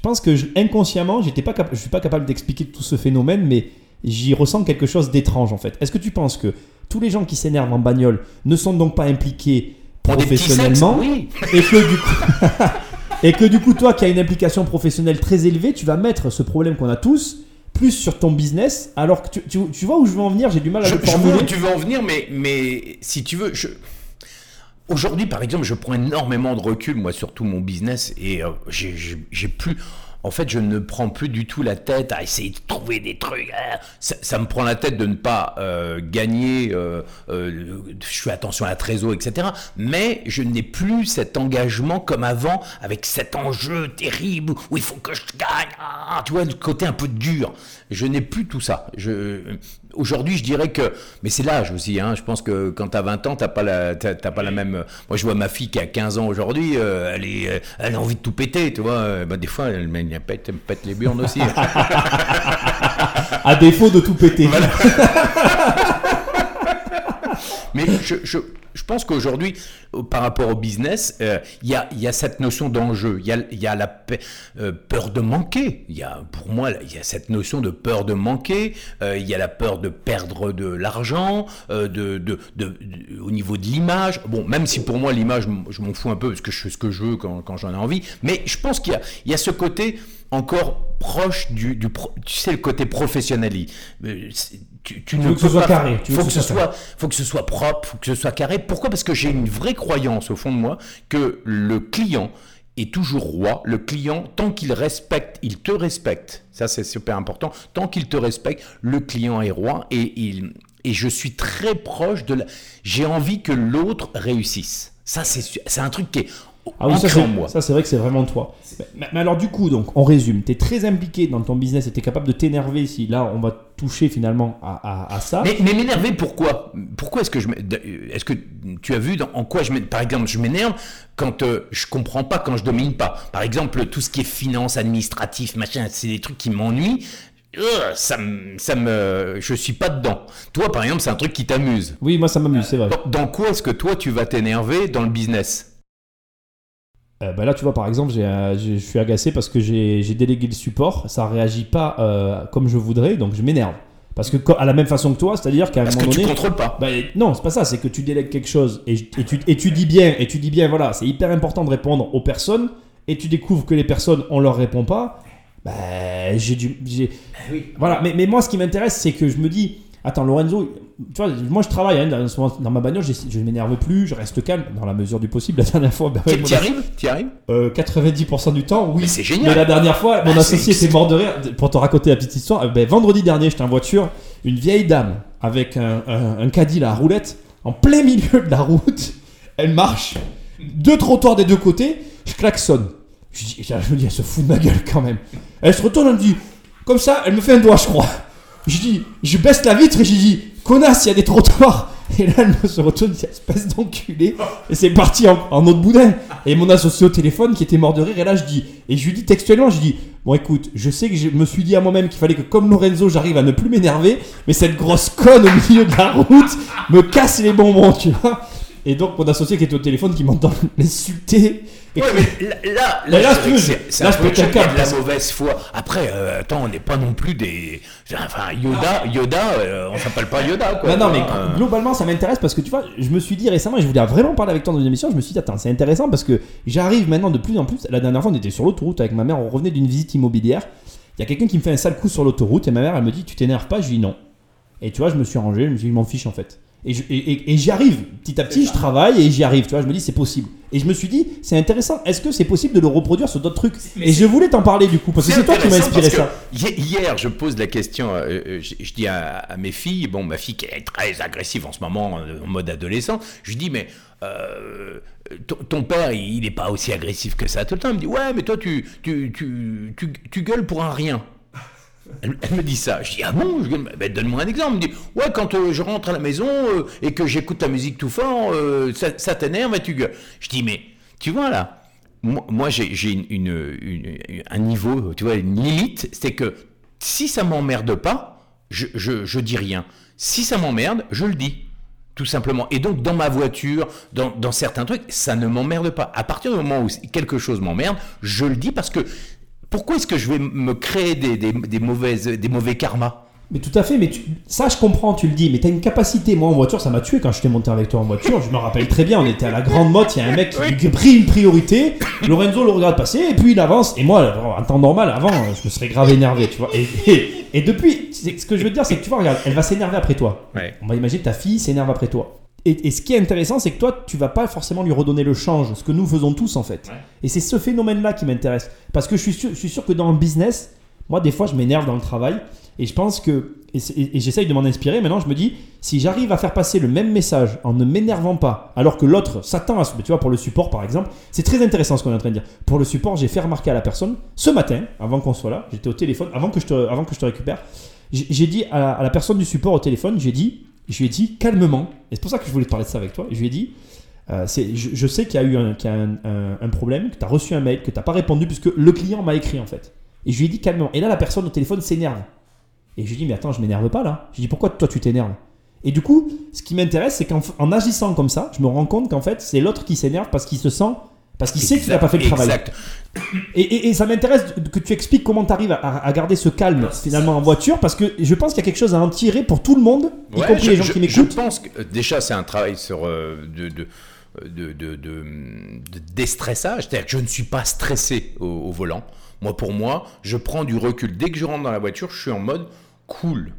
je pense que je- inconsciemment, j'étais pas je suis pas capable d'expliquer tout ce phénomène, mais j'y ressens quelque chose d'étrange en fait. Est-ce que tu penses que tous les gens qui s'énervent en bagnole ne sont donc pas impliqués sexes, professionnellement oui. et que du coup et que du coup toi qui as une implication professionnelle très élevée tu vas mettre ce problème qu'on a tous plus sur ton business alors que tu, tu- tu vois où je veux en venir? J'ai du mal à Je, le je formuler où tu veux en venir, mais, mais si tu veux, je... aujourd'hui, par exemple, je prends énormément de recul, moi, sur tout mon business, et euh, j'ai- plus. En fait, je ne prends plus du tout la tête à essayer de trouver des trucs. hein. Ça, me prend la tête de ne pas euh, gagner. euh, euh, je fais attention à la trésor, etc. Mais je n'ai plus cet engagement comme avant, avec cet enjeu terrible où il faut que je gagne. Ah, tu vois, le côté un peu dur. Je n'ai plus tout ça. Aujourd'hui, je dirais que, mais c'est l'âge aussi. Hein, je pense que quand t'as 20 ans, t'as pas la, pas la même. Moi, je vois ma fille qui a 15 ans aujourd'hui. elle est, elle a envie de tout péter, tu vois. Bah, des fois, elle, me pète, elle me pète les burnes aussi. à défaut de tout péter Mais je, je, je pense qu'aujourd'hui, euh, par rapport au business, euh, il y, a, y a cette notion d'enjeu. Il y a, y a la euh, peur de manquer. Y a, pour moi, il y a cette notion de peur de manquer. Il y a la peur de perdre de l'argent, de, de, de, au niveau de l'image. Bon, même si pour moi, l'image, je m'en fous un peu parce que je fais ce que je veux quand, quand j'en ai envie. Mais je pense qu'il y a, y a ce côté encore proche du, du tu sais, le côté professionnel. Tu, tu ne veux que ce soit carré, tu faut que que ce soit faut que ce soit propre, faut que ce soit carré. Pourquoi? Parce que j'ai une vraie croyance au fond de moi que le client est toujours roi. Le client, tant qu'il respecte, il te respecte. Ça, c'est super important. Tant qu'il te respecte, le client est roi et il et je suis très proche de la. J'ai envie que l'autre réussisse. Ça, c'est un truc qui est Ah oui, ça, moi. ça, c'est vrai que c'est vraiment toi. Mais, mais alors du coup, donc, on résume. Tu es très impliqué dans ton business et tu es capable de t'énerver si là, on va toucher finalement à, à- à ça. Mais, mais m'énerver, pourquoi? Pourquoi est-ce que je est-ce que tu as vu dans, en quoi je par exemple je m'énerve quand euh, je comprends pas quand je domine pas? Par exemple tout ce qui est finance, administratif, machin, c'est des trucs qui m'ennuient. Euh, ça ça me, je suis pas dedans. Toi par exemple c'est un truc qui t'amuse. Oui, moi, ça m'amuse, c'est vrai. Dans, dans quoi est-ce que toi tu vas t'énerver dans le business? Euh, bah là, tu vois, par exemple, j'ai, euh, je suis agacé parce que j'ai j'ai délégué le support. Ça réagit pas euh, comme je voudrais, donc je m'énerve. Parce que, à la même façon que toi, c'est-à-dire qu'à un Parce que moment tu donné. contrôles pas. Bah, non, c'est pas ça, c'est que tu délègues quelque chose et, et tu, et tu dis bien, et tu dis bien, voilà, c'est hyper important de répondre aux personnes, et tu découvres que les personnes, on leur répond pas, bah, j'ai du. j'ai- Voilà, mais, mais moi, ce qui m'intéresse, c'est que je me dis, attends, Lorenzo, tu vois, moi je travaille, hein, dans, ma bagnole, je ne m'énerve plus, je reste calme, dans la mesure du possible. La dernière fois, bah, ouais, arrives Tu y arrives euh, 90% du temps, oui. Mais c'est Mais génial. la dernière fois, mon Ah, associé était mort de rire. Pour te raconter la petite histoire, euh, ben, vendredi dernier, j'étais en voiture, une vieille dame avec un, un, un caddie à roulette en plein milieu de la route. Elle marche, deux trottoirs des deux côtés, je klaxonne. Je, dis, je me dis, elle se fout de ma gueule quand même. Elle se retourne, elle me dit, comme ça, elle me fait un doigt, je crois. Je dis, je baisse la vitre et je dis, connasse, il y a des trottoirs. Et là, elle se retourne, dit, espèce d'enculé. Et c'est parti en, en autre boudin. Et mon associé au téléphone qui était mort de rire. Et là, je dis, et je lui dis textuellement, je dis, bon, écoute, je sais que je me suis dit à moi-même qu'il fallait que, comme Lorenzo, j'arrive à ne plus m'énerver. Mais cette grosse conne au milieu de la route me casse les bonbons, tu vois. Et donc, mon associé qui était au téléphone, qui m'entend l'insulter. Et Ouais, mais là, là, là, c'est- un peu de la mauvaise foi. Après, euh, attends, on n'est pas non plus des. Enfin, Yoda, Yoda, euh, on s'appelle pas Yoda, quoi. Non, non, mais euh. globalement, ça m'intéresse parce que tu vois, je me suis dit récemment, et je voulais vraiment parler avec toi dans une émission, je me suis dit, attends, c'est intéressant parce que j'arrive maintenant de plus en plus. La dernière fois, on était sur l'autoroute avec ma mère, on revenait d'une visite immobilière. Il y a quelqu'un qui me fait un sale coup sur l'autoroute et ma mère, elle me dit, tu t'énerves pas? Je lui dis non. Et tu vois, je me suis rangé, je me suis dit, je m'en fiche en fait. Et, je- et- et- et j'y arrive. Petit à petit, je travaille et j'y arrive. Tu vois, je me dis, c'est possible. Et je me suis dit, c'est intéressant. Est-ce que c'est possible de le reproduire sur d'autres trucs Et je voulais t'en parler du coup, parce que c'est toi qui m'as inspiré ça. Hier, je pose la question, euh, euh, je, je dis à, à mes filles, bon, ma fille qui est très agressive en ce moment, euh, en mode adolescent, je dis, mais euh, ton, ton père, il n'est pas aussi agressif que ça tout le temps. Il me dit, ouais, mais toi, tu, tu, tu, tu, tu gueules pour un rien. Elle, me dit ça. Je dis, ah bon Ben, Donne-moi un exemple. Elle me dit, ouais, quand euh, je rentre à la maison euh, et que j'écoute ta musique tout fort, euh, ça, t'énerve et tu gueules. Je dis, mais tu vois là, moi, j'ai une- une- un niveau, tu vois, une limite, c'est que si ça m'emmerde pas, je, je, je dis rien. Si ça m'emmerde, je le dis. Tout simplement. Et donc, dans ma voiture, dans, dans certains trucs, ça ne m'emmerde pas. À partir du moment où quelque chose m'emmerde, je le dis parce que pourquoi est-ce que je vais me créer des, des, des mauvaises, des mauvais karmas? Mais tout à fait, mais tu- ça je comprends, tu le dis, mais t'as une capacité. Moi en voiture, ça m'a tué quand j'étais monté avec toi en voiture. Je me rappelle très bien, on était à la grande motte, il y a un mec qui a pris une priorité. Lorenzo le regarde passer et puis il avance. Et moi, en temps normal, avant, je me serais grave énervé, tu vois. Et, et, et depuis, c'est- ce que je veux te dire, c'est que tu vois, regarde, elle va s'énerver après toi. Ouais. On va imaginer ta fille s'énerve après toi. Et, et ce qui est intéressant, c'est que toi, tu vas pas forcément lui redonner le change, ce que nous faisons tous en fait. Et c'est ce phénomène-là qui m'intéresse. Parce que je suis, sûr, je suis sûr que dans le business, moi, des fois, je m'énerve dans le travail. Et je pense que, et, c'est- et- et j'essaye de m'en inspirer, maintenant, je me dis, si j'arrive à faire passer le même message en ne m'énervant pas, alors que l'autre s'attend à ce. Tu vois, pour le support, par exemple, c'est très intéressant ce qu'on est en train de dire. Pour le support, j'ai fait remarquer à la personne, ce matin, avant qu'on soit là, j'étais au téléphone, avant que je te, avant que je te récupère, j'ai dit à la personne du support au téléphone, j'ai dit, je lui ai dit calmement, et c'est pour ça que je voulais te parler de ça avec toi, je lui ai dit, euh, je, sais qu'il y a eu un, problème, que tu as reçu un mail, que tu n'as pas répondu, puisque le client m'a écrit en fait. Et je lui ai dit calmement. Et là, la personne au téléphone s'énerve. Et je lui ai dit, mais attends, je m'énerve pas là. Je lui ai dit, pourquoi toi tu t'énerves? Et du coup, ce qui m'intéresse, c'est qu'en en agissant comme ça, je me rends compte qu'en fait, c'est l'autre qui s'énerve parce qu'il se sent. Parce qu'il sait qu'il n'a pas fait le travail. Exact. Et, et- et ça m'intéresse que tu expliques comment tu arrives à, à garder ce calme finalement en voiture, parce que je pense qu'il y a quelque chose à en tirer pour tout le monde, y compris je- les gens je- qui Je m'écoutent. pense que euh, déjà c'est un travail sur euh, de, de, de, de, de- de déstressage, c'est-à-dire que je ne suis pas stressé au, au volant. Moi, pour moi, je prends du recul. Dès que je rentre dans la voiture, je suis en mode cool.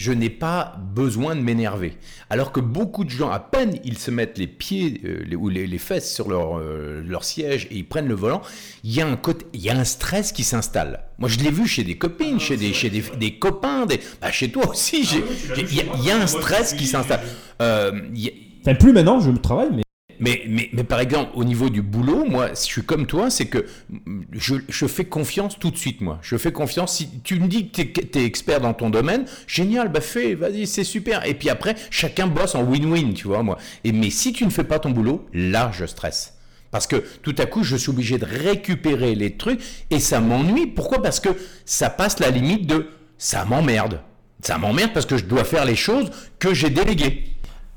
Je n'ai pas besoin de m'énerver. Alors que beaucoup de gens, à peine ils se mettent les pieds euh, les- ou les, les fesses sur leur, euh, leur siège et ils prennent le volant, il y a un, côté, il y a un stress qui s'installe. Moi, je l'ai vu chez des copines, chez des, chez des, des copains, des, bah, chez toi aussi. j'ai- Il y, a- il y a un stress qui s'installe. Euh, il y a- Enfin, plus maintenant, je me travaille, mais Mais, mais, mais par exemple, au niveau du boulot, moi, je suis comme toi, c'est que je, je fais confiance tout de suite, moi. Je fais confiance. Si tu me dis que tu es, expert dans ton domaine, génial, bah fais, vas-y, c'est super. Et puis après, chacun bosse en win-win, tu vois, moi. Et, mais si tu ne fais pas ton boulot, là, je stresse. Parce que tout à coup, je suis obligé de récupérer les trucs et ça m'ennuie. Pourquoi? Parce que ça passe la limite de ça m'emmerde. Ça m'emmerde parce que je dois faire les choses que j'ai déléguées.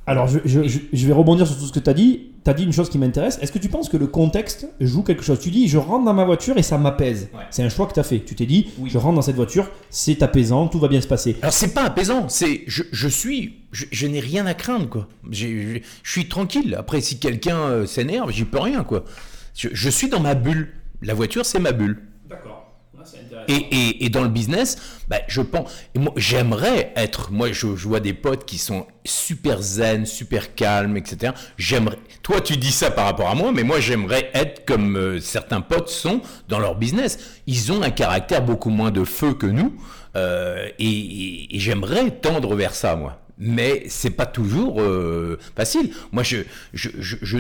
Alors, je, je, vais rebondir sur tout ce que tu as dit. Tu as dit une chose qui m'intéresse. Est-ce que tu penses que le contexte joue quelque chose? Tu dis, je rentre dans ma voiture et ça m'apaise. C'est un choix que tu as fait. Tu t'es dit, je rentre dans cette voiture, c'est apaisant, tout va bien se passer. Alors, c'est pas apaisant, c'est je, je suis, je, n'ai rien à craindre, quoi. Je, suis tranquille. Après, si quelqu'un euh, s'énerve, j'y peux rien, quoi. je suis dans ma bulle. La voiture, c'est ma bulle. D'accord. Et, dans le business, bah, je pense, j'aimerais être, moi je, vois des potes qui sont super zen, super calmes, etc. J'aimerais, toi tu dis ça par rapport à moi, mais moi j'aimerais être comme euh, certains potes sont dans leur business. Ils ont un caractère beaucoup moins de feu que nous, euh, et, j'aimerais tendre vers ça, moi mais c'est pas toujours euh, facile. Moi, je, je,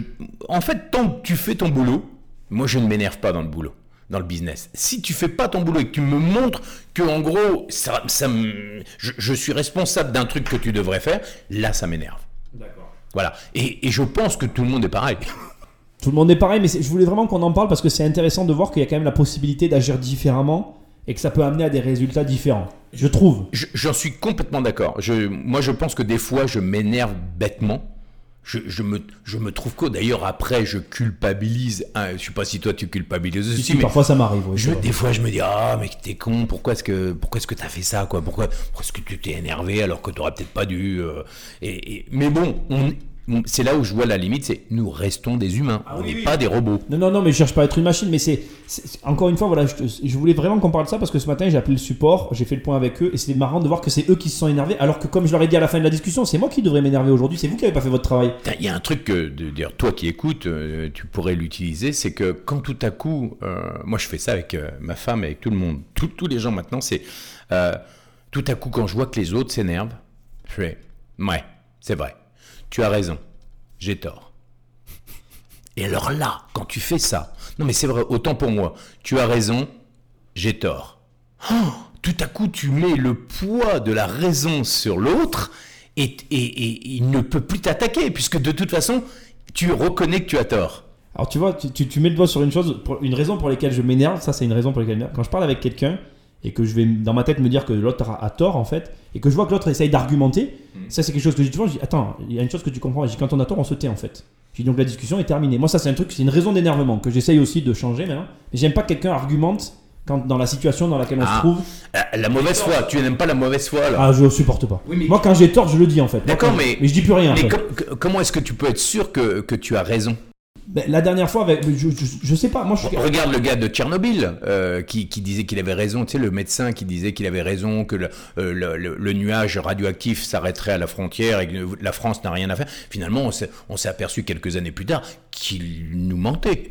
en fait, tant que tu fais ton boulot, moi, je ne m'énerve pas dans le boulot dans le business. Si tu fais pas ton boulot et que tu me montres que en gros ça, ça je, suis responsable d'un truc que tu devrais faire, là ça m'énerve. D'accord. Voilà. Et, et, je pense que tout le monde est pareil. Tout le monde est pareil, mais je voulais vraiment qu'on en parle parce que c'est intéressant de voir qu'il y a quand même la possibilité d'agir différemment et que ça peut amener à des résultats différents. Je trouve. J'en suis complètement d'accord. Moi, je pense que des fois, je m'énerve bêtement je, me, je me trouve que d'ailleurs après je culpabilise hein, je sais pas si toi tu culpabilises aussi mais parfois ça m'arrive des fois je me dis ah mais t'es con pourquoi est-ce que pourquoi est-ce que t'as fait ça quoi? Pourquoi, pourquoi est-ce que tu t'es énervé alors que t'aurais peut-être pas dû euh, et, mais bon on, c'est là où je vois la limite, c'est nous restons des humains, ah on n'est pas des robots. Non, non, non, mais je cherche pas à être une machine, mais c'est encore une fois, voilà, je, voulais vraiment qu'on parle de ça parce que ce matin j'ai appelé le support, j'ai fait le point avec eux et c'était marrant de voir que c'est eux qui se sont énervés, alors que comme je leur ai dit à la fin de la discussion, c'est moi qui devrais m'énerver aujourd'hui, c'est vous qui n'avez pas fait votre travail. Il y a un truc que, de dire, toi qui écoutes, euh, tu pourrais l'utiliser, c'est que quand tout à coup, euh, moi je fais ça avec euh, ma femme, avec tout le monde, tous les gens maintenant, c'est tout à coup quand je vois que les autres s'énervent, je fais, ouais, c'est vrai tu as raison, j'ai tort. Et alors là, quand tu fais ça, non mais c'est vrai, autant pour moi, tu as raison, j'ai tort. Oh, tout à coup, tu mets le poids de la raison sur l'autre et, il ne peut plus t'attaquer, puisque de toute façon, tu reconnais que tu as tort. Alors tu vois, tu, mets le doigt sur une chose, une raison pour laquelle je m'énerve, ça c'est une raison pour laquelle quand je parle avec quelqu'un, et que je vais dans ma tête me dire que l'autre a, tort en fait, et que je vois que l'autre essaye d'argumenter, mm. ça c'est quelque chose que je dis toujours, je dis attends, il y a une chose que tu comprends, je dis quand on a tort on se tait en fait. Je dis donc la discussion est terminée. Moi ça c'est un truc, c'est une raison d'énervement que j'essaye aussi de changer maintenant, mais j'aime pas que quelqu'un argumente quand, dans la situation dans laquelle on se ah. trouve. Euh, la mauvaise foi, tu n'aimes pas la mauvaise foi alors. Ah je supporte pas. Moi quand j'ai tort je le dis en fait. D'accord mais, mais je dis plus rien. Mais comment est-ce que tu peux être sûr que, que tu as raison? Ben, la dernière fois, je, je, sais pas. Regarde le gars de Tchernobyl euh, qui, disait qu'il avait raison. Tu sais, le médecin qui disait qu'il avait raison, que le, euh, le, nuage radioactif s'arrêterait à la frontière et que la France n'a rien à faire. Finalement, on s'est aperçu quelques années plus tard qu'il nous mentait.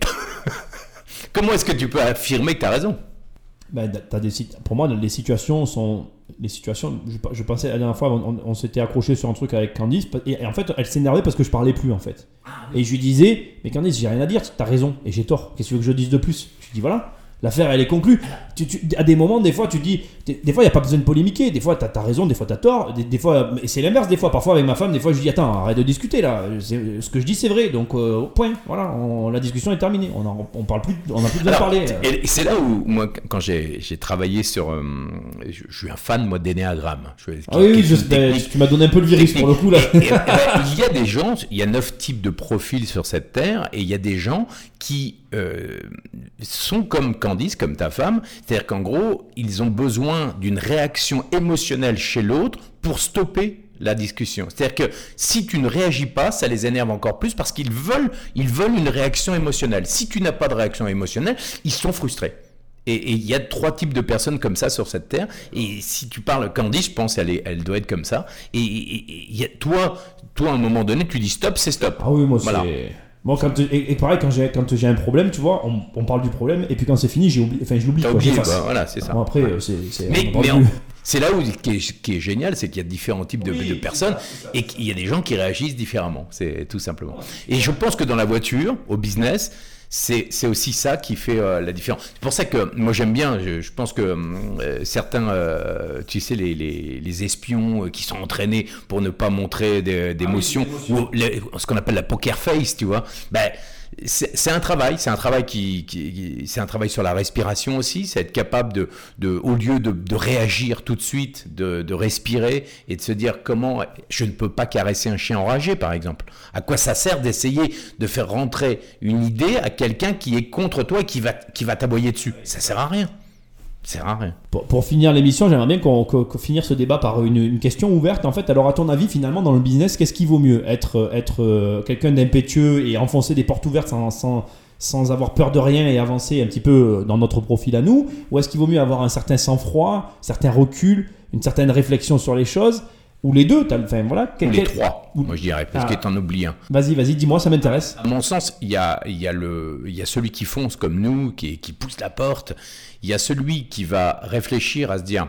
Comment est-ce que tu peux affirmer que tu as raison? Ben, as des, Pour moi, les situations sont les situations. Je, pensais la dernière fois, on, s'était accroché sur un truc avec Candice, et, en fait, elle s'énervait parce que je parlais plus en fait. Ah et je lui disais, mais Candice, j'ai rien à dire, t'as raison, et j'ai tort. Qu'est-ce que tu veux que je dise de plus? Je lui dis voilà. L'affaire, elle est conclue. Tu, à des moments, des fois, tu dis. Des, fois, il n'y a pas besoin de polémiquer. Des fois, tu as, raison, des fois, tu as tort. Des, fois, c'est l'inverse. Des fois, parfois, avec ma femme, des fois, je dis Attends, arrête de discuter là. Ce que je dis, c'est vrai. Donc, euh, point. Voilà, la discussion est terminée. On n'a on parle plus, on plus besoin de parler. Et c'est là où, moi, quand j'ai travaillé sur. Euh, je, suis un fan, moi, d'énéagramme. Ah oui, ben, tu m'as donné un peu le virus pour le coup là. Ben, il y a des gens, il y a neuf types de profils sur cette terre, et il y a des gens qui euh, sont comme Candice, comme ta femme, c'est-à-dire qu'en gros, ils ont besoin d'une réaction émotionnelle chez l'autre pour stopper la discussion. C'est-à-dire que si tu ne réagis pas, ça les énerve encore plus parce qu'ils veulent, ils veulent une réaction émotionnelle. Si tu n'as pas de réaction émotionnelle, ils sont frustrés. Et il y a trois types de personnes comme ça sur cette terre. Et si tu parles Candice, je pense qu'elle elle doit être comme ça. Et, y a, toi, toi, à un moment donné, tu dis stop, c'est stop. Ah oui, moi, voilà. c'est moi, quand, et, pareil, quand j'ai, quand j'ai un problème, tu vois, on, parle du problème, et puis quand c'est fini, j'ai oublié, enfin, je l'oublie. Oublié, bah, voilà, c'est ça. après, c'est, mais, C'est là où qui est, qui est génial, c'est qu'il y a différents types de, de personnes et qu'il y a des gens qui réagissent différemment. C'est tout simplement. Et je pense que dans la voiture, au business, c'est aussi ça qui fait euh, la différence. C'est pour ça que moi j'aime bien, je, je, pense que euh, certains, euh, tu sais, les, les, les, espions qui sont entraînés pour ne pas montrer d'émotions, ah ou ce qu'on appelle la poker face, tu vois, ben, c'est un travail, c'est un travail qui, qui c'est un travail sur la respiration aussi, c'est être capable de, de au lieu de, de, réagir tout de suite, de, de, respirer et de se dire comment je ne peux pas caresser un chien enragé par exemple. À quoi ça sert d'essayer de faire rentrer une idée à quelqu'un qui est contre toi et qui va qui va t'aboyer dessus? Ça sert à rien. C'est rare. Pour, finir l'émission, j'aimerais bien qu'on qu finisse ce débat par une, question ouverte. En fait, alors à ton avis, finalement, dans le business, qu'est-ce qui vaut mieux? Être, être euh, quelqu'un d'impétueux et enfoncer des portes ouvertes sans, sans, sans, avoir peur de rien et avancer un petit peu dans notre profil à nous? Ou est-ce qu'il vaut mieux avoir un certain sang-froid, certain recul, une certaine réflexion sur les choses? Ou les deux, enfin, voilà. Ou les trois, moi je dirais, parce ah. que tu en oublies un. Vas-y, vas-y, dis-moi, ça m'intéresse. À mon sens, il y a, y, a y a celui qui fonce comme nous, qui, qui pousse la porte. Il y a celui qui va réfléchir à se dire,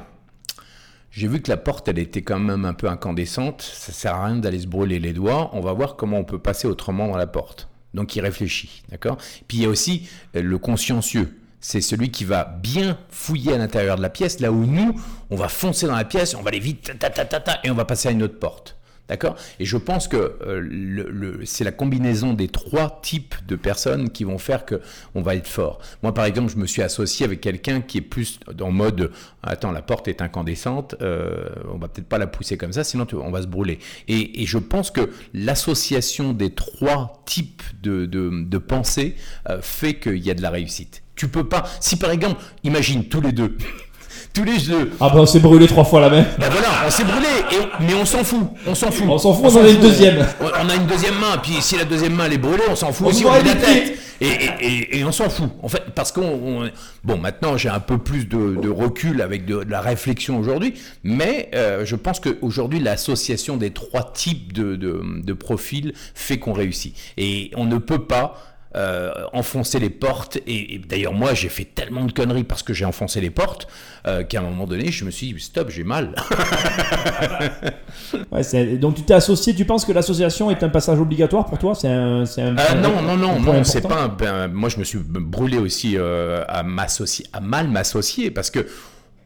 j'ai vu que la porte, elle était quand même un peu incandescente, ça sert à rien d'aller se brûler les doigts, on va voir comment on peut passer autrement dans la porte. Donc il réfléchit, d'accord? Puis il y a aussi euh, le consciencieux c'est celui qui va bien fouiller à l'intérieur de la pièce, là où nous, on va foncer dans la pièce, on va aller vite, ta, ta, ta, ta, et on va passer à une autre porte. D'accord? Et je pense que euh, le, c'est la combinaison des trois types de personnes qui vont faire que on va être fort. Moi, par exemple, je me suis associé avec quelqu'un qui est plus en mode attends, la porte est incandescente, euh, on va peut-être pas la pousser comme ça, sinon on va se brûler. Et, et je pense que l'association des trois types de, de, de pensée euh, fait qu'il y a de la réussite. Tu peux pas. Si par exemple, imagine tous les deux. tous les deux. Ah bah on s'est brûlé trois fois la même. Bah voilà, on s'est brûlé, mais on s'en fout, on s'en fout. On s'en fout, on, en a une deuxième. On a une deuxième main, puis si la deuxième main elle est brûlée, on s'en fout aussi, on la tête. Et, et, et, on s'en fout. En fait, parce qu'on, bon, maintenant j'ai un peu plus de, de recul avec de, de, la réflexion aujourd'hui, mais euh, je pense qu'aujourd'hui l'association des trois types de, de, de profils fait qu'on réussit. Et on ne peut pas euh, enfoncer les portes. Et, et d'ailleurs, moi, j'ai fait tellement de conneries parce que j'ai enfoncé les portes euh, qu'à un moment donné, je me suis dit, stop, j'ai mal. ouais, donc, tu t'es associé, tu penses que l'association est un passage obligatoire pour toi? C'est un, un, euh, Non, non, non, non c'est pas un, ben, Moi, je me suis brûlé aussi à, m'associer, à mal m'associer parce que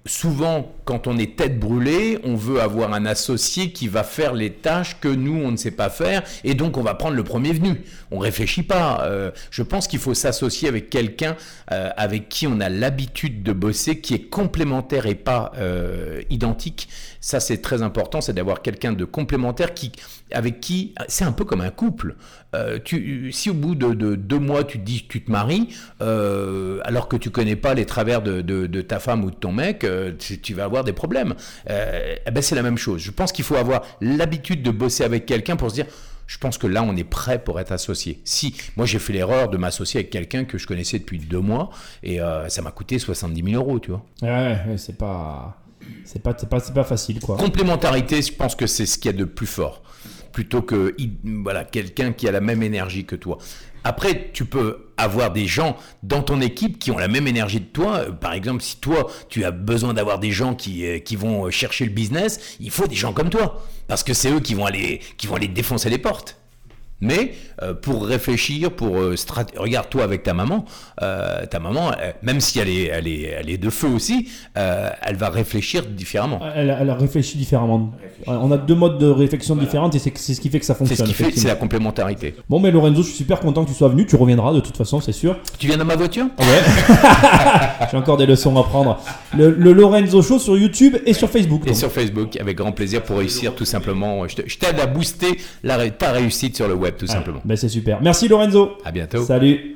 souvent, quand on est tête brûlée, on veut avoir un associé qui va faire les tâches que nous, on ne sait pas faire, et donc on va prendre le premier venu. On réfléchit pas. Euh, je pense qu'il faut s'associer avec quelqu'un euh, avec qui on a l'habitude de bosser, qui est complémentaire et pas euh, identique. Ça, c'est très important, c'est d'avoir quelqu'un de complémentaire qui, avec qui, c'est un peu comme un couple. Euh, tu, si au bout de, de, deux mois, tu te dis tu te maries, euh, alors que tu connais pas les travers de, ta femme ou de ton mec, euh, tu, vas avoir des problèmes. Eh ben c'est la même chose. Je pense qu'il faut avoir l'habitude de bosser avec quelqu'un pour se dire je pense que là, on est prêt pour être associé. Si, moi, j'ai fait l'erreur de m'associer avec quelqu'un que je connaissais depuis deux mois et ça m'a coûté 70 000 euros, tu vois. Ouais c'est pas. C'est pas, pas, pas facile, quoi. Complémentarité, je pense que c'est ce qu'il y a de plus fort. Plutôt que voilà, quelqu'un qui a la même énergie que toi. Après, tu peux avoir des gens dans ton équipe qui ont la même énergie que toi. Par exemple, si toi, tu as besoin d'avoir des gens qui, euh, qui vont chercher le business, il faut des gens comme toi. Parce que c'est eux qui vont aller, qui vont aller défoncer les portes. Mais euh, pour réfléchir, pour euh, regarde toi avec ta maman, euh, ta maman, euh, même si elle est, elle est, elle est de feu aussi, elle va réfléchir différemment. Elle, elle réfléchit différemment. On a deux modes de réflexion voilà. différentes et c'est ce qui fait que ça fonctionne. C'est ce qui fait, c'est la complémentarité. Bon, mais Lorenzo, je suis super content que tu sois venu. Tu reviendras de toute façon, c'est sûr. Tu viens dans ma voiture? Ouais. J'ai encore des leçons à prendre. Le, le, Lorenzo Show sur YouTube et sur Facebook. Et donc. sur Facebook, avec grand plaisir pour réussir tout simplement. Je t'aide à booster la, ta réussite sur le web tout simplement. Ben c'est super. Merci Lorenzo. À bientôt. Salut.